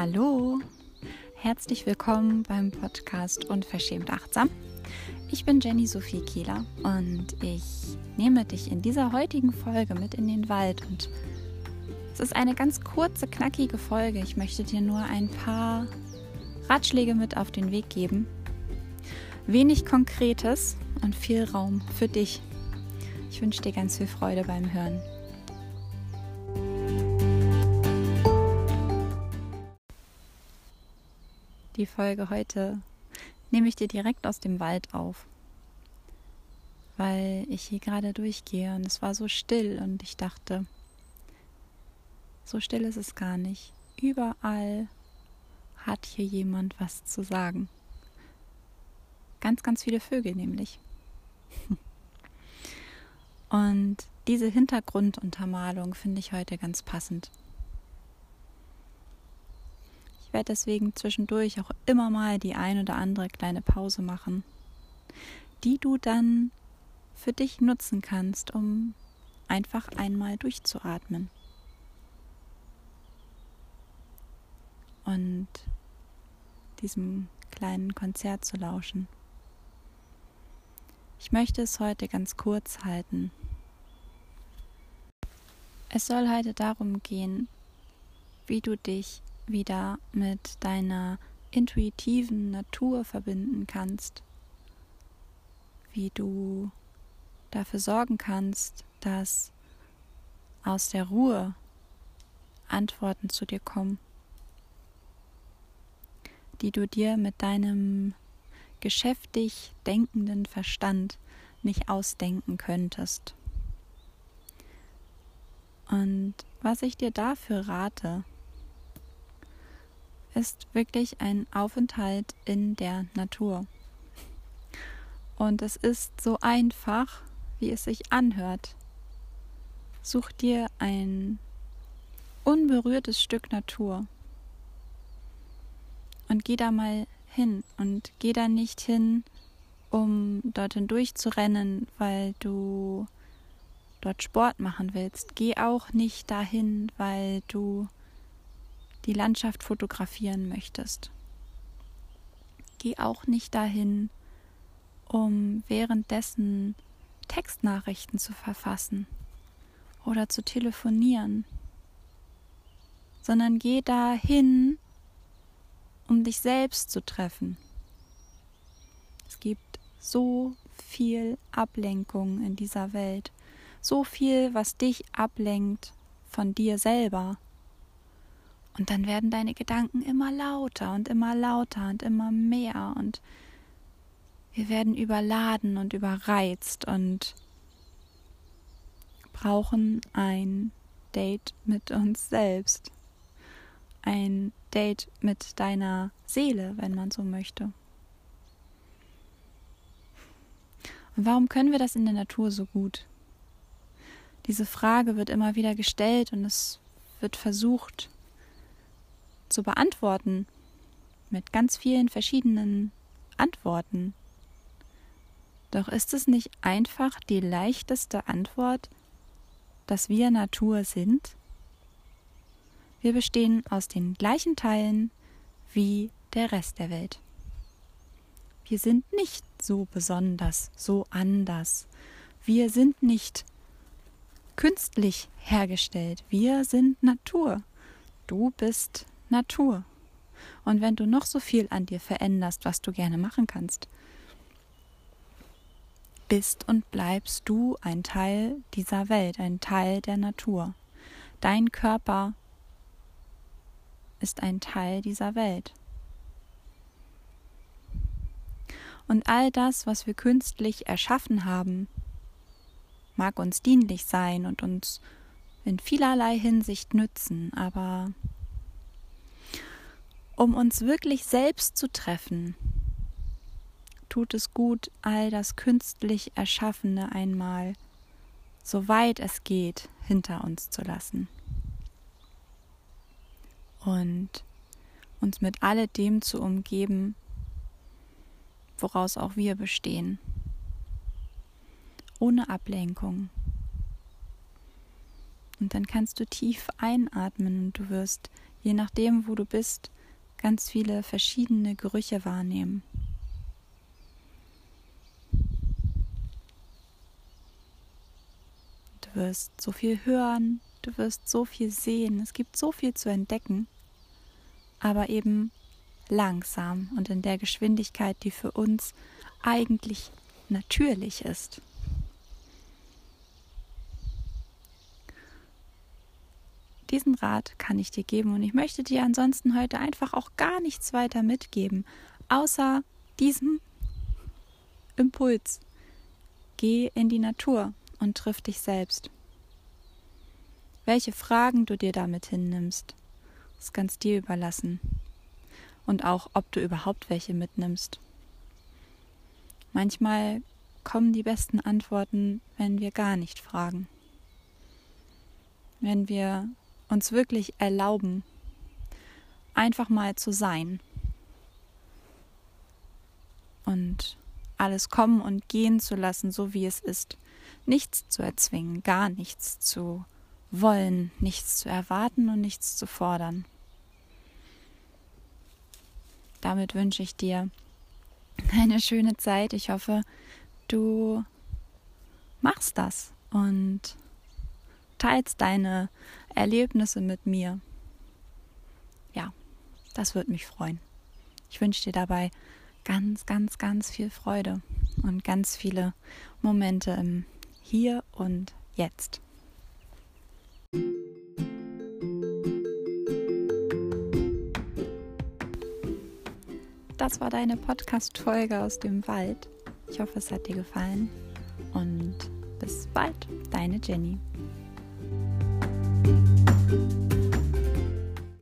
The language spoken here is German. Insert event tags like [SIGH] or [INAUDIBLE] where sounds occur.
Hallo, herzlich willkommen beim Podcast Unverschämt Achtsam. Ich bin Jenny Sophie Kieler und ich nehme dich in dieser heutigen Folge mit in den Wald und es ist eine ganz kurze, knackige Folge. Ich möchte dir nur ein paar Ratschläge mit auf den Weg geben. Wenig Konkretes und viel Raum für dich. Ich wünsche dir ganz viel Freude beim Hören. Die Folge heute nehme ich dir direkt aus dem Wald auf, weil ich hier gerade durchgehe und es war so still und ich dachte, so still ist es gar nicht. Überall hat hier jemand was zu sagen. Ganz, ganz viele Vögel nämlich. [LAUGHS] Und diese Hintergrunduntermalung finde ich heute ganz passend. Ich werde deswegen zwischendurch auch immer mal die ein oder andere kleine Pause machen, die du dann für dich nutzen kannst, um einfach einmal durchzuatmen. Und diesem kleinen Konzert zu lauschen. Ich möchte es heute ganz kurz halten. Es soll heute darum gehen, wie du dich wieder mit deiner intuitiven Natur verbinden kannst, wie du dafür sorgen kannst, dass aus der Ruhe Antworten zu dir kommen, die du dir mit deinem geschäftig denkenden Verstand nicht ausdenken könntest. Und was ich dir dafür rate, ist wirklich ein Aufenthalt in der Natur. Und es ist so einfach, wie es sich anhört. Such dir ein unberührtes Stück Natur und geh da mal hin und geh da nicht hin, um dort hindurch zu rennen, weil du dort Sport machen willst. Geh auch nicht dahin, weil du die Landschaft fotografieren möchtest. Geh auch nicht dahin, um währenddessen Textnachrichten zu verfassen oder zu telefonieren, sondern geh dahin, um dich selbst zu treffen. Es gibt so viel Ablenkung in dieser Welt, so viel, was dich ablenkt von dir selber. Und dann werden deine Gedanken immer lauter und immer lauter und immer mehr und wir werden überladen und überreizt und brauchen ein Date mit uns selbst. Ein Date mit deiner Seele, wenn man so möchte. Und warum können wir das in der Natur so gut? Diese Frage wird immer wieder gestellt und es wird versucht zu beantworten mit ganz vielen verschiedenen Antworten. Doch ist es nicht einfach die leichteste Antwort, dass wir Natur sind? Wir bestehen aus den gleichen Teilen wie der Rest der Welt. Wir sind nicht so besonders, so anders. Wir sind nicht künstlich hergestellt. Wir sind Natur. Du bist Natur. Und wenn du noch so viel an dir veränderst, was du gerne machen kannst, bist und bleibst du ein Teil dieser Welt, ein Teil der Natur. Dein Körper ist ein Teil dieser Welt. Und all das, was wir künstlich erschaffen haben, mag uns dienlich sein und uns in vielerlei Hinsicht nützen, aber um uns wirklich selbst zu treffen, tut es gut, all das künstlich Erschaffene einmal, soweit es geht, hinter uns zu lassen. Und uns mit alledem zu umgeben, woraus auch wir bestehen, ohne Ablenkung. Und dann kannst du tief einatmen und du wirst je nachdem, wo du bist, ganz viele verschiedene Gerüche wahrnehmen. Du wirst so viel hören, du wirst so viel sehen, es gibt so viel zu entdecken, aber eben langsam und in der Geschwindigkeit, die für uns eigentlich natürlich ist. Diesen Rat kann ich dir geben und ich möchte dir ansonsten heute einfach auch gar nichts weiter mitgeben, außer diesem Impuls. Geh in die Natur und triff dich selbst. Welche Fragen du dir damit hinnimmst, ist ganz dir überlassen. Und auch, ob du überhaupt welche mitnimmst. Manchmal kommen die besten Antworten, wenn wir gar nicht fragen. Wenn wir uns wirklich erlauben, einfach mal zu sein und alles kommen und gehen zu lassen, so wie es ist. Nichts zu erzwingen, gar nichts zu wollen, nichts zu erwarten und nichts zu fordern. Damit wünsche ich dir eine schöne Zeit. Ich hoffe, du machst das und teilst deine Erlebnisse mit mir. Ja, das würde mich freuen. Ich wünsche dir dabei ganz, ganz, ganz viel Freude und ganz viele Momente im Hier und Jetzt. Das war deine Podcast-Folge aus dem Wald. Ich hoffe, es hat dir gefallen und bis bald, deine Jenny. thank you